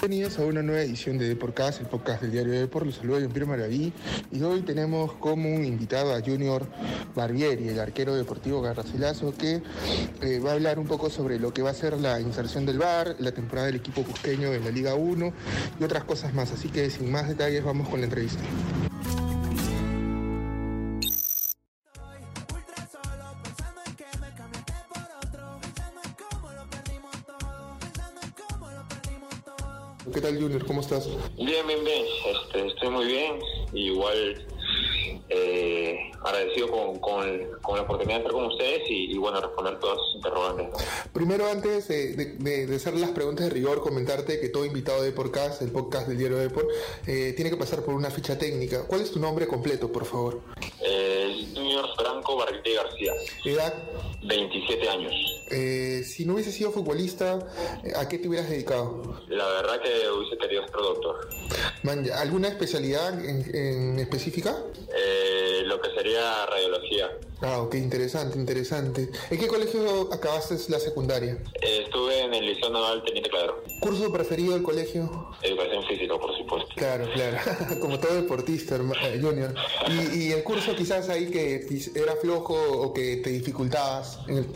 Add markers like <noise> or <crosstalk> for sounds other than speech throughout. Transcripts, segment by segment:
Bienvenidos a una nueva edición de Deporcast, el podcast del diario de Deport. Los saludo Jean-Pierre Maraví y hoy tenemos como invitado a Junior Barbieri, el arquero deportivo Garracelazo, que eh, va a hablar un poco sobre lo que va a ser la inserción del VAR, la temporada del equipo cusqueño en la Liga 1 y otras cosas más. Así que sin más detalles vamos con la entrevista. Junior? ¿Cómo estás? Bien, bien, bien. Este, estoy muy bien. Igual eh, agradecido con, con, con, la oportunidad de estar con ustedes y, y bueno, responder todas sus interrogantes. ¿no? Primero, antes de, de, de, hacer las preguntas de rigor, comentarte que todo invitado de podcast, el podcast del diario Deport, eh, tiene que pasar por una ficha técnica. ¿Cuál es tu nombre completo, por favor? Eh, Junior Franco Barrite García. ¿Edad? 27 años. Eh, si no hubiese sido futbolista, ¿a qué te hubieras dedicado? La verdad que hubiese querido ser doctor. Man, ¿Alguna especialidad en, en específica? Eh, lo que sería radiología. Ah, ok, interesante, interesante. ¿En qué colegio acabaste la secundaria? Eh, estuve en el Liceo Naval Teniente Claro. ¿Curso preferido del colegio? Educación física, por supuesto. Claro, claro. <laughs> Como todo deportista, eh, Junior. ¿Y, ¿Y, el curso quizás ahí que era flojo o que te dificultabas? El...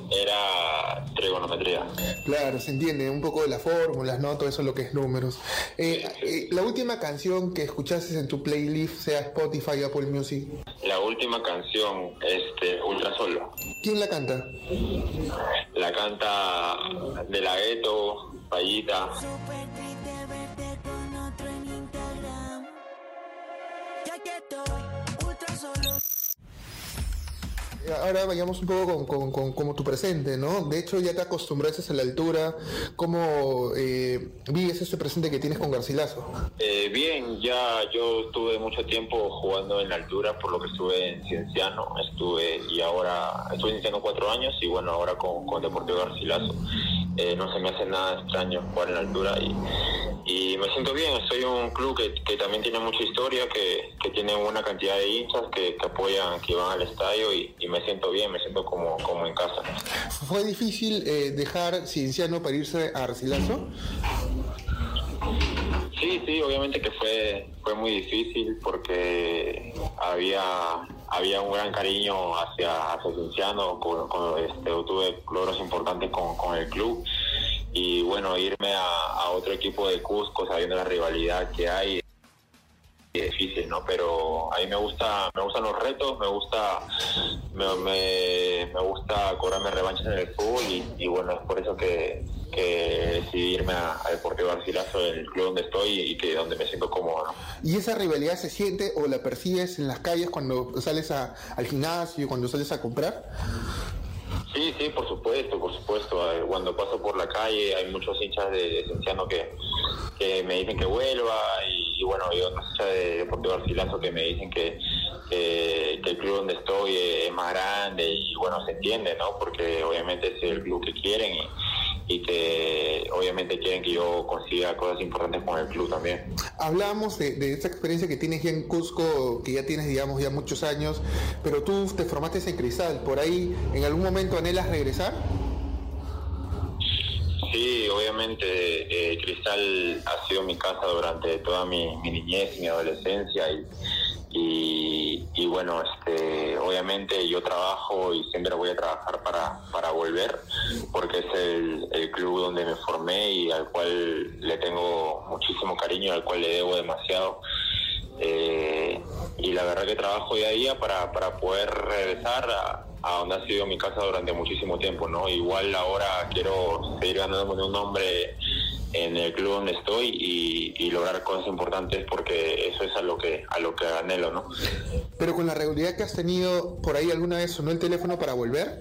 Trigonometría. Claro, se entiende. Un poco de las fórmulas, ¿no? Todo eso lo que es números. Eh, eh, la última canción que escuchaste en tu playlist, sea Spotify, Apple Music. La última canción, este, Ultra Solo. ¿Quién la canta? La canta De La Gueto, Payita. Ahora vayamos un poco con, con, con, tu presente, ¿no? De hecho, ya te acostumbraste a la altura. ¿Cómo eh, vives este presente que tienes con Garcilaso? Eh, bien, ya yo estuve mucho tiempo jugando en la altura, por lo que estuve en Cienciano, estuve y ahora estuve iniciando cuatro años y bueno, ahora con, con Deportivo Garcilaso. Eh, no se me hace nada extraño jugar en la altura y, y me siento bien. Soy un club que, que también tiene mucha historia, que, que, tiene una cantidad de hinchas que, que apoyan, que van al estadio y, y, me siento bien, me siento como, como en casa. ¿Fue difícil eh, dejar Cienciano para irse a Garcilaso? Sí, sí, obviamente que fue, fue muy difícil porque había había un gran cariño hacia, hacia Cienciano, con, este, tuve logros importantes con, con, el club. Y bueno, irme a, otro equipo de Cusco sabiendo la rivalidad que hay difícil, ¿no? Pero a mí me gusta, me gustan los retos, me gusta, me, me, me gusta cobrarme revanchas en el fútbol y, y bueno, es por eso que, que decidí irme a, a, Deportivo Garcilaso, el club donde estoy y que donde me siento cómodo. ¿no? ¿Y esa rivalidad se siente o la percibes en las calles cuando sales a, al gimnasio, cuando sales a comprar? Sí, sí, por supuesto, por supuesto. Cuando paso por la calle hay muchos hinchas de Cienciano que, que me dicen que vuelva y, y bueno, hay otros hinchas de Deportivo Garcilaso que me dicen que, que, el club donde estoy es más grande y bueno, se entiende, ¿no? Porque obviamente es el club que quieren y, que obviamente quieren que yo consiga cosas importantes con el club también. Hablamos de, de esta experiencia que tienes ya en Cusco, que ya tienes, digamos, ya muchos años, pero tú te formaste en Cristal, por ahí, ¿en algún momento anhelas regresar? Sí, obviamente eh, Cristal ha sido mi casa durante toda mi, niñez y mi adolescencia y, y, y, bueno, este, obviamente yo trabajo y siempre voy a trabajar para, para volver porque es el, el, club donde me formé y al cual le tengo muchísimo cariño, al cual le debo demasiado. Eh, y la verdad que trabajo día a día para, para poder regresar a, a, donde ha sido mi casa durante muchísimo tiempo, ¿no? Igual ahora quiero seguir ganándome un nombre en el club donde estoy y, y, lograr cosas importantes porque eso es a lo que a lo que anhelo, ¿no? Pero con la regularidad que has tenido, por ahí alguna vez sonó el teléfono para volver?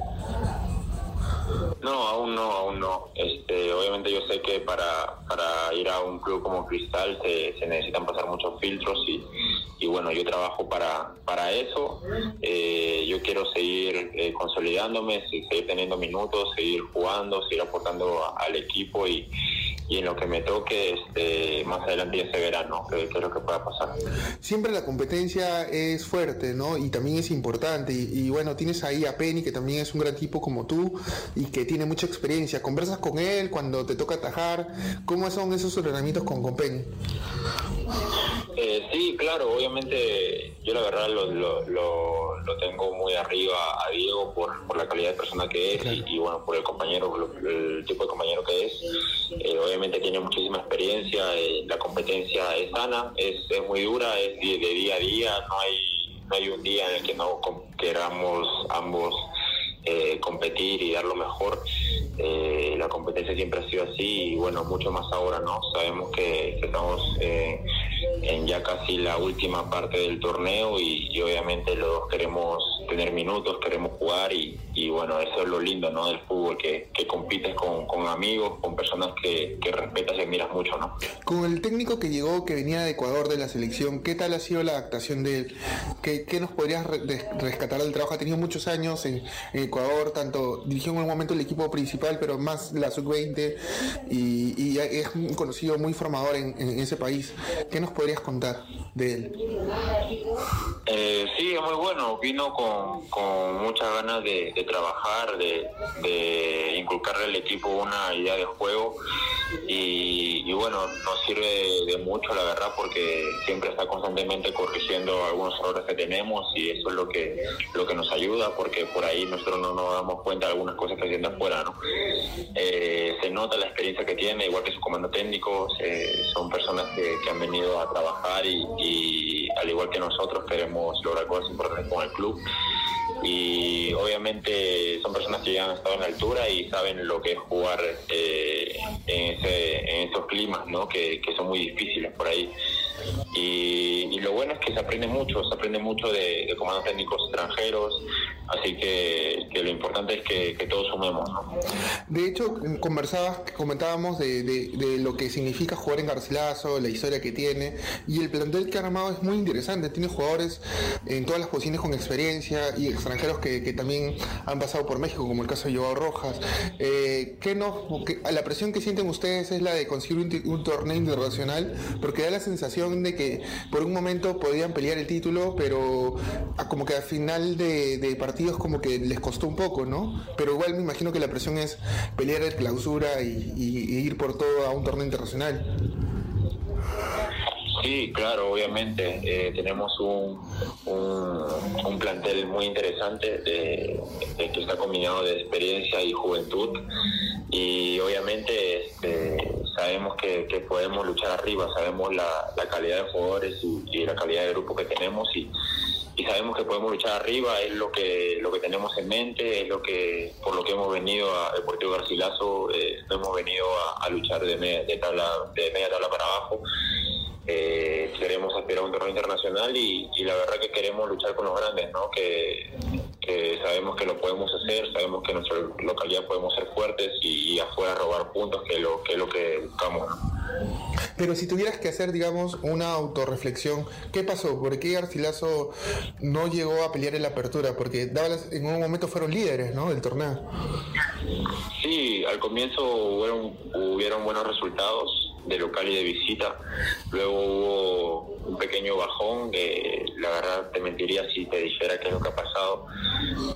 No, aún no, aún no. Este, obviamente yo sé que para, para ir a un club como Cristal se, se necesitan pasar muchos filtros y, y, bueno, yo trabajo para, para eso. Eh, yo quiero seguir eh, consolidándome, seguir teniendo minutos, seguir jugando, seguir aportando al equipo y, y en lo que me toque este, más adelante ya se verá, ¿no? ¿Qué, qué es lo que pueda pasar? Siempre la competencia es fuerte, ¿no? Y también es importante. Y, bueno, tienes ahí a Penny, que también es un gran tipo como tú y que tiene mucha experiencia. ¿Conversas con él cuando te toca atajar? ¿Cómo son esos entrenamientos con Compen? Eh, sí, claro, obviamente yo la verdad lo, lo, tengo muy arriba a Diego por, por, la calidad de persona que es y, bueno, por el compañero, el tipo de compañero que es. Eh, obviamente tiene muchísima experiencia, eh, la competencia es sana, es, es muy dura, es de, de, día a día, no hay, no hay un día en el que no queramos ambos eh, competir y dar lo mejor. Eh, la competencia siempre ha sido así y bueno, mucho más ahora, ¿no? Sabemos que, estamos eh, en ya casi la última parte del torneo y, obviamente los dos queremos tener minutos, queremos jugar y, bueno, eso es lo lindo, ¿no? Del fútbol, que, compites con, amigos, con personas que, respetas y admiras mucho, ¿no? Con el técnico que llegó, que venía de Ecuador de la selección, ¿qué tal ha sido la adaptación de él? ¿Qué, nos podrías rescatar del trabajo? Ha tenido muchos años en, en Ecuador, tanto dirigió en un momento el equipo principal, pero más la sub-20 y, es conocido, muy formador en, ese país. ¿Qué nos podrías contar de él? Eh, sí, es muy bueno. Vino con, con muchas ganas de, trabajar, de, de, inculcarle al equipo una idea de juego y, bueno, nos sirve de mucho, la verdad, porque siempre está constantemente corrigiendo algunos errores que tenemos y eso es lo que, lo que nos ayuda, porque por ahí nosotros no nos damos cuenta de algunas cosas que haciendo afuera, ¿no? Eh, se nota la experiencia que tiene, igual que su comando técnico, son personas que, han venido a trabajar y, al igual que nosotros queremos lograr cosas importantes con el club y obviamente son personas que ya han estado en altura y saben lo que es jugar eh, en, ese, esos climas ¿no? que, son muy difíciles por ahí. Y, lo bueno es que se aprende mucho, se aprende mucho de, comandos técnicos extranjeros, así que, lo importante es que, todos sumemos. De hecho, conversabas, comentábamos de, lo que significa jugar en Garcilaso, la historia que tiene, y el plantel que ha armado es muy interesante, tiene jugadores en todas las posiciones con experiencia y extranjeros que, también han pasado por México, como el caso de Joao Rojas. Eh, ¿qué no, la presión que sienten ustedes es la de conseguir un torneo internacional, porque da la sensación de que por un momento podían pelear el título, pero como que al final de, partidos como que les costó un poco, ¿no? Pero igual me imagino que la presión es pelear el clausura y, ir por todo a un torneo internacional. Sí, claro, obviamente. Eh, tenemos un, un, plantel muy interesante de, que está combinado de experiencia y juventud. Y obviamente sabemos que, podemos luchar arriba, sabemos la, calidad de jugadores y, la calidad de grupo que tenemos y, sabemos que podemos luchar arriba, es lo que lo que tenemos en mente, es lo que por lo que hemos venido a Deportivo Garcilaso, eh, hemos venido a, luchar de media, de, tabla, de media tabla para abajo. Eh, queremos aspirar a un torneo internacional y, la verdad que queremos luchar con los grandes, ¿no? Que, sabemos que lo podemos hacer, sabemos que en nuestra localidad podemos ser fuertes y, afuera robar puntos, que, lo, que es lo que buscamos. Pero si tuvieras que hacer, digamos, una autorreflexión, ¿qué pasó? ¿Por qué Garcilaso no llegó a pelear en la apertura? Porque en un momento fueron líderes, ¿no? Del torneo. Sí, al comienzo hubieron, hubieron buenos resultados, de local y de visita. Luego hubo un pequeño bajón, que la verdad te mentiría si te dijera qué es lo que ha pasado,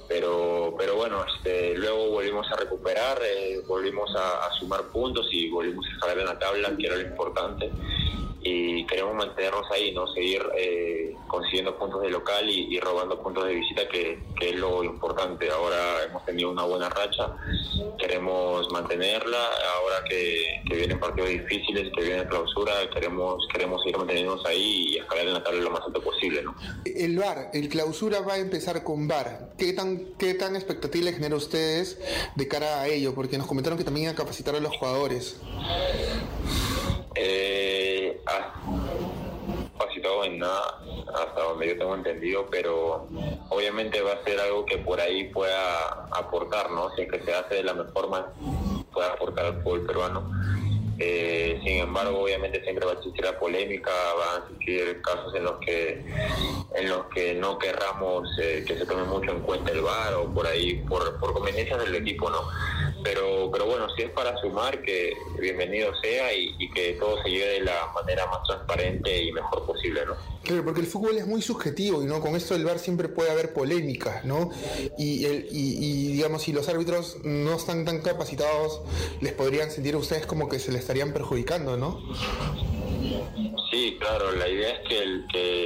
pero, pero bueno, este, luego volvimos a recuperar, eh, volvimos a, sumar puntos y volvimos a escalar en la tabla, que era lo importante y queremos mantenernos ahí, no seguir eh, consiguiendo puntos de local y, robando puntos de visita, que, es lo importante. Ahora hemos tenido una buena racha, queremos mantenerla. Ahora que, vienen partidos difíciles, que viene clausura, queremos queremos seguir manteniéndonos ahí y escalar en la tabla lo más alto posible. ¿no? El VAR, el clausura va a empezar con VAR. ¿Qué tan, qué tan expectativa le genera a ustedes de cara a ello? Porque nos comentaron que también a capacitar a los jugadores. Eh, ha capacitado en nada, hasta donde yo tengo entendido, pero obviamente va a ser algo que por ahí pueda aportar, ¿no? Si es que se hace de la mejor manera, puede aportar al fútbol peruano. Eh, sin embargo, obviamente siempre va a existir la polémica, van a existir casos en los que en los que no querramos eh, que se tome mucho en cuenta el VAR o por ahí por, por conveniencias del equipo no pero pero bueno, si es para sumar, que bienvenido sea y, y que todo se lleve de la manera más transparente y mejor posible, ¿no? Claro, porque el fútbol es muy subjetivo y no con esto del VAR siempre puede haber polémicas, ¿no? Y, el, y, digamos, si los árbitros no están tan capacitados, les podrían sentir a ustedes como que se les estarían perjudicando, ¿no? Sí, claro, la idea es que, el, que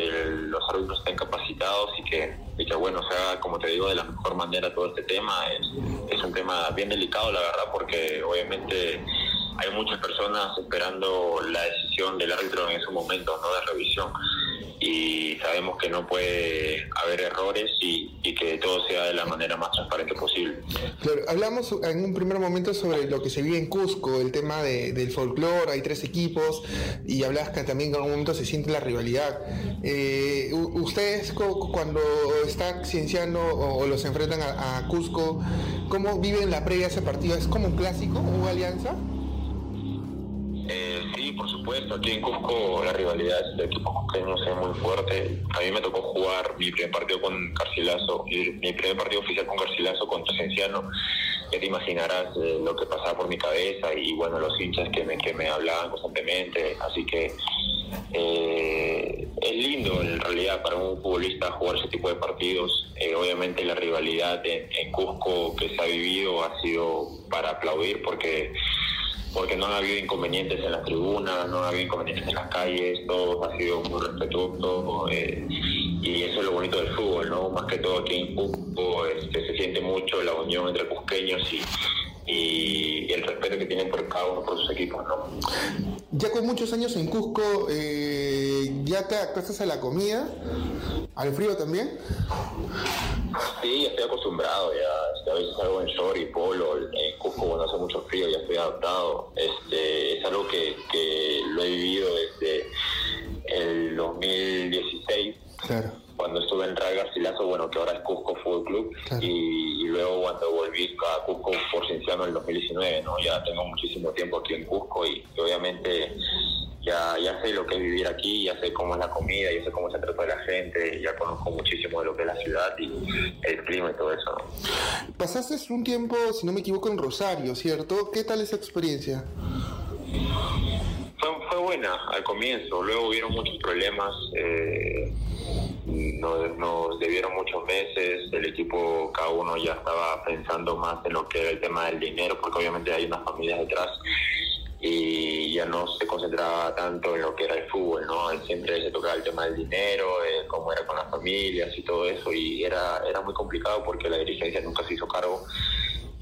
bueno, sea, como te digo, de la mejor manera todo este tema. Es, es un tema bien delicado, la verdad, porque obviamente hay muchas personas esperando la decisión del árbitro en ese momento, ¿no? De revisión y sabemos que no puede haber errores y, que todo sea de la manera más transparente posible. Claro, hablamos en un primer momento sobre lo que se vive en Cusco, el tema del folclore, hay tres equipos y hablas que también en algún momento se siente la rivalidad. Eh, ustedes cuando están cienciando o, los enfrentan a, a, Cusco, ¿cómo viven la previa de ese partido? ¿Es como un clásico o alianza? Eh, sí, por supuesto. Aquí en Cusco la rivalidad de equipos cusqueños es muy fuerte. A mí me tocó jugar mi primer partido con Garcilaso, mi primer partido oficial con Garcilaso contra Cienciano. Ya te imaginarás eh, lo que pasaba por mi cabeza y bueno, los hinchas que me, que me hablaban constantemente. Así que eh, es lindo en realidad para un futbolista jugar ese tipo de partidos. obviamente la rivalidad en Cusco que se ha vivido ha sido para aplaudir porque porque no ha habido inconvenientes en las tribunas, no ha habido inconvenientes en las calles, todo ha sido muy respetuoso eh, y eso es lo bonito del fútbol, ¿no? Más que todo aquí en Cusco este, se siente mucho la unión entre cusqueños y, el respeto que tienen por cada uno por sus equipos, ¿no? Ya con muchos años en Cusco, eh, ¿ya te adaptaste a la comida? ¿Al frío también? Sí, estoy acostumbrado ya. A veces salgo en short y polo. En Cusco cuando hace mucho frío ya estoy adaptado. Este, es algo que, que lo he vivido desde el 2016. Claro. Cuando estuve en Real Garcilaso, bueno, que ahora es Cusco Fútbol Club. Y, luego cuando volví a Cusco por Cienciano en el 2019, ¿no? Ya tengo muchísimo tiempo aquí en Cusco y obviamente ya, ya sé lo que es vivir aquí, ya sé cómo es la comida, ya sé cómo se trata la gente, ya conozco muchísimo de lo que es la ciudad y el clima y todo eso. Pasaste un tiempo, si no me equivoco, en Rosario, ¿cierto? ¿Qué tal esa experiencia? Fue, fue buena al comienzo, luego hubieron muchos problemas, eh, nos, nos, debieron muchos meses, el equipo cada uno ya estaba pensando más en lo que era el tema del dinero, porque obviamente hay unas familias detrás y ya no se concentraba tanto en lo que era el fútbol, ¿no? Siempre se tocaba el tema del dinero, cómo era con las familias y todo eso, y era, era muy complicado porque la dirigencia nunca se hizo cargo.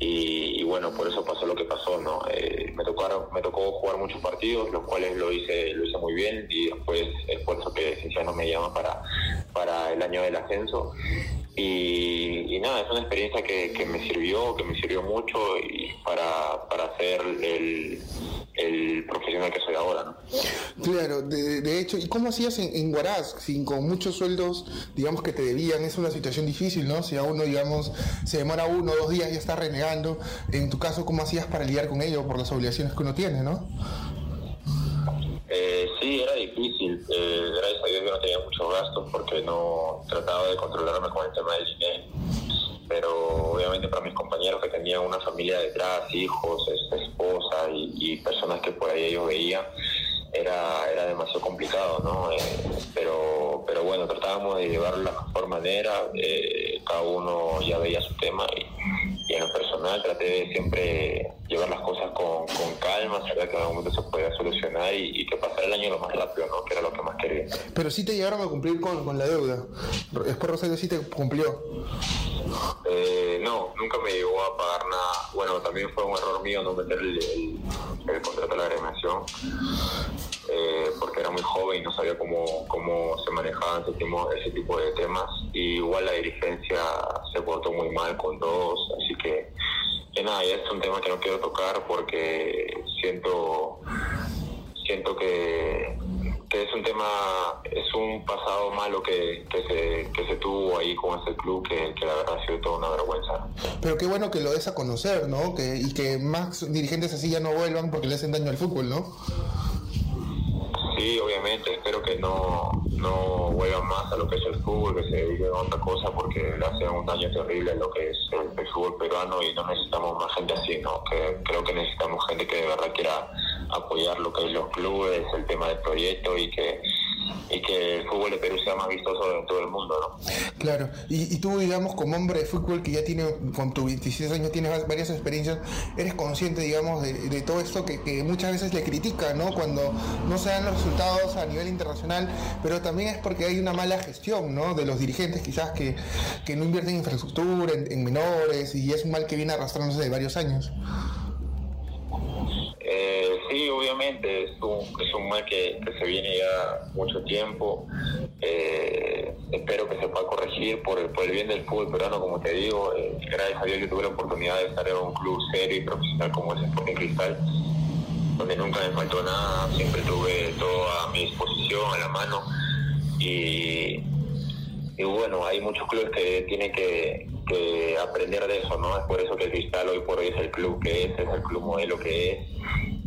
Y, bueno, por eso pasó lo que pasó, ¿no? Eh, me, tocaron, me tocó jugar muchos partidos, los cuales lo hice, lo hice muy bien, y después esfuerzo que no me llama para, para el año del ascenso. Y, nada, es una experiencia que, me sirvió, que me sirvió mucho y para, para ser el, el profesional que soy ahora, ¿no? Claro, de, de hecho, ¿y cómo hacías en, en sin, con muchos sueldos, digamos, que te debían? Es una situación difícil, ¿no? Si a uno, digamos, se demora uno o dos días y ya está renegando, en tu caso, ¿cómo hacías para lidiar con ello por las obligaciones que uno tiene, ¿no? Sí, era difícil. Eh, gracias a Dios yo no tenía muchos gastos porque no trataba de controlarme con el tema del dinero pero obviamente para mis compañeros que tenían una familia detrás, hijos, esposa y, personas que por ahí ellos veían, era, era demasiado complicado, ¿no? Eh, pero, pero bueno, tratábamos de llevarlo de la mejor manera, eh, cada uno ya veía su tema y, en lo personal traté de siempre llevar las cosas con, calma, saber que en algún momento se podía solucionar y, que pasara el año lo más rápido, ¿no? Que era lo que más quería. Pero sí te llegaron a cumplir con, con la deuda. Después Rosario sí te cumplió. Eh, no, nunca me llegó a pagar nada. Bueno, también fue un error mío no meter el, contrato de la agremiación, eh, era muy joven y no sabía cómo, cómo se manejaban ese tipo, ese tipo de temas. Y igual la dirigencia se portó muy mal con todos, así que, que nada, ya es un tema que no quiero tocar porque siento, siento que que es un tema, es un pasado malo que, que, se, que se tuvo ahí con ese club que, que, la verdad ha sido toda una vergüenza. Pero qué bueno que lo des a conocer, ¿no? Que, y que más dirigentes así ya no vuelvan porque le hacen daño al fútbol, ¿no? Sí, obviamente, espero que no, no vuelvan más a lo que es el fútbol, que se dediquen a otra cosa porque le hacen un daño terrible a lo que es el, fútbol peruano y no necesitamos más gente así, ¿no? Que creo que necesitamos gente que de verdad quiera apoyar lo que es los clubes, el tema del proyecto y que fútbol de Perú sea más vistoso en todo el mundo, ¿no? Claro, y, tú, digamos, como hombre de fútbol que ya tiene, con tu 26 años, tienes varias experiencias, eres consciente, digamos, de, todo esto que, muchas veces le critica, ¿no? Cuando no se dan los resultados a nivel internacional, pero también es porque hay una mala gestión, ¿no? De los dirigentes quizás que, no invierten en infraestructura, en menores, y es un mal que viene arrastrándose de varios años. Sí, obviamente, es un, es un mal que, se viene ya mucho tiempo. Eh, espero que se pueda corregir por el, por el bien del fútbol peruano, como te digo. Eh, gracias a Dios yo tuve la oportunidad de estar en un club serio y profesional como es Sporting Cristal, donde nunca me faltó nada, siempre tuve todo a mi disposición, a la mano. Y, y bueno, hay muchos clubes que tienen que, aprender de eso, ¿no? Es por eso que el Cristal hoy por hoy es el club que es, es el club modelo que es.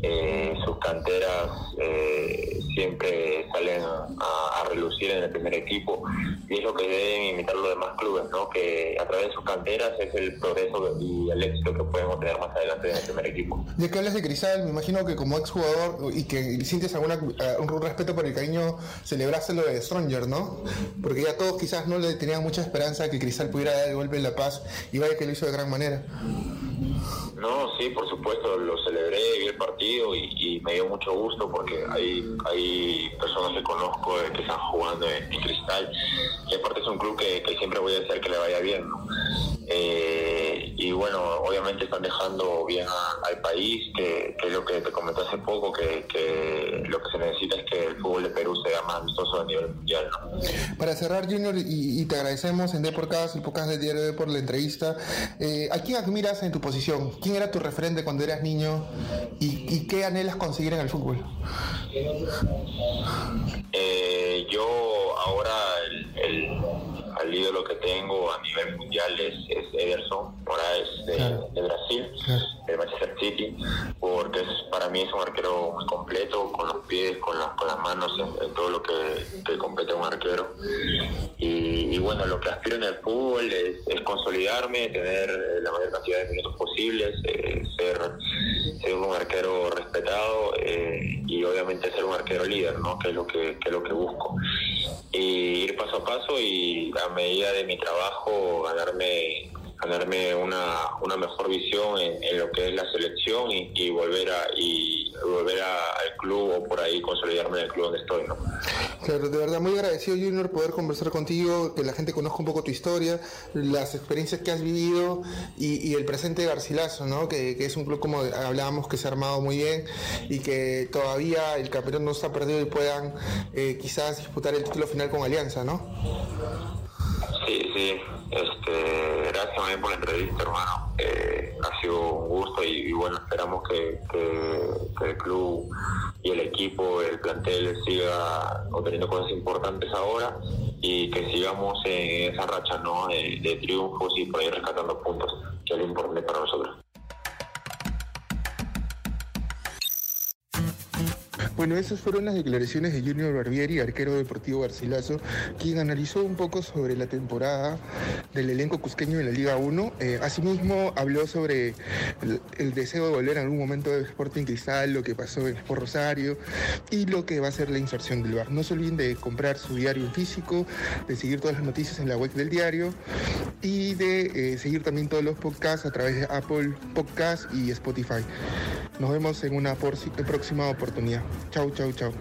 Eh, sus canteras eh, siempre salen a, relucir en el primer equipo y es lo que deben imitar los demás clubes, ¿no? que a través de sus canteras es el progreso y el éxito que podemos tener más adelante en el primer equipo. Ya que hablas de Cristal, me imagino que como exjugador y que sientes alguna, un respeto por el cariño, celebraste lo de Stronger, ¿no? Porque ya todos quizás no le tenían mucha esperanza que Cristal pudiera dar el golpe en La Paz y vaya que lo hizo de gran manera. No, sí, por supuesto, lo celebré, vi el partido y, me dio mucho gusto porque hay, hay personas que conozco que están jugando en, Cristal y aparte es un club que, siempre voy a desear que le vaya bien. Eh, y bueno, obviamente están dejando bien al país, que, es lo que te comenté hace poco, que, lo que se necesita es que el fútbol de Perú sea más vistoso a nivel mundial. Para cerrar, Junior, y, te agradecemos en Deporcast, el podcast del diario de por la entrevista, eh, ¿a quién admiras en tu posición? ¿Quién era tu referente cuando eras niño y, qué anhelas conseguir en el fútbol? Eh, yo ahora el al ídolo que tengo a nivel mundial es, Ederson Moraes de, Brasil, de Manchester City, porque es, para mí es un arquero muy completo, con los pies, con, con las manos, en, todo lo que, compete un arquero. Y, bueno, lo que aspiro en el fútbol es, consolidarme, tener la mayor cantidad de minutos posibles, eh, ser, ser, un arquero respetado eh, y obviamente ser un arquero líder, ¿no? que es lo que, que es lo que busco paso a paso y a medida de mi trabajo ganarme ganarme una, una mejor visión en, lo que es la selección y, volver a y volver al club o por ahí consolidarme en el club donde estoy ¿no? claro de verdad muy agradecido Junior poder conversar contigo que la gente conozca un poco tu historia las experiencias que has vivido y, el presente de Garcilaso ¿no? Que, es un club como hablábamos que se ha armado muy bien y que todavía el campeón no está perdido y puedan eh, quizás disputar el título final con Alianza ¿no? Sí, sí. Este, gracias también por la entrevista, hermano. Eh, sido un gusto y, bueno, esperamos que, el club y el equipo, el plantel siga obteniendo cosas importantes ahora y que sigamos en esa racha ¿no? de, de triunfos y por ahí rescatando puntos, que es lo importante para nosotros. Bueno, esas fueron las declaraciones de Junior Barbieri, arquero deportivo Garcilaso, quien analizó un poco sobre la temporada del elenco cusqueño en la Liga 1. Eh, asimismo, habló sobre el, deseo de volver en algún momento de Sporting Cristal, lo que pasó en Sport Rosario y lo que va a ser la inserción del bar. No se olviden de comprar su diario en físico, de seguir todas las noticias en la web del diario y de eh, seguir también todos los podcasts a través de Apple Podcasts y Spotify. Nos vemos en una próxima oportunidad. Chau, chau, chau.